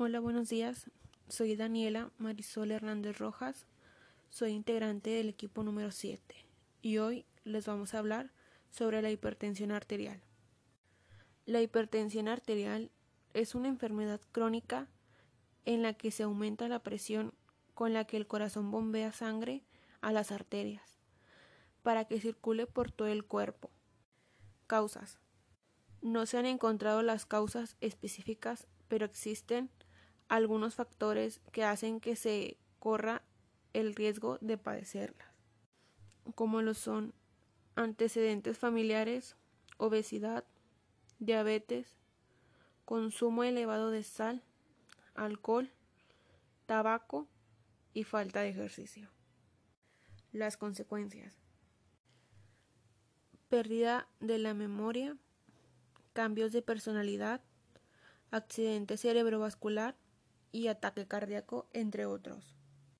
Hola, buenos días. Soy Daniela Marisol Hernández Rojas. Soy integrante del equipo número 7 y hoy les vamos a hablar sobre la hipertensión arterial. La hipertensión arterial es una enfermedad crónica en la que se aumenta la presión con la que el corazón bombea sangre a las arterias para que circule por todo el cuerpo. Causas. No se han encontrado las causas específicas, pero existen algunos factores que hacen que se corra el riesgo de padecerlas, como lo son antecedentes familiares, obesidad, diabetes, consumo elevado de sal, alcohol, tabaco y falta de ejercicio. Las consecuencias. Pérdida de la memoria, cambios de personalidad, accidente cerebrovascular, y ataque cardíaco, entre otros.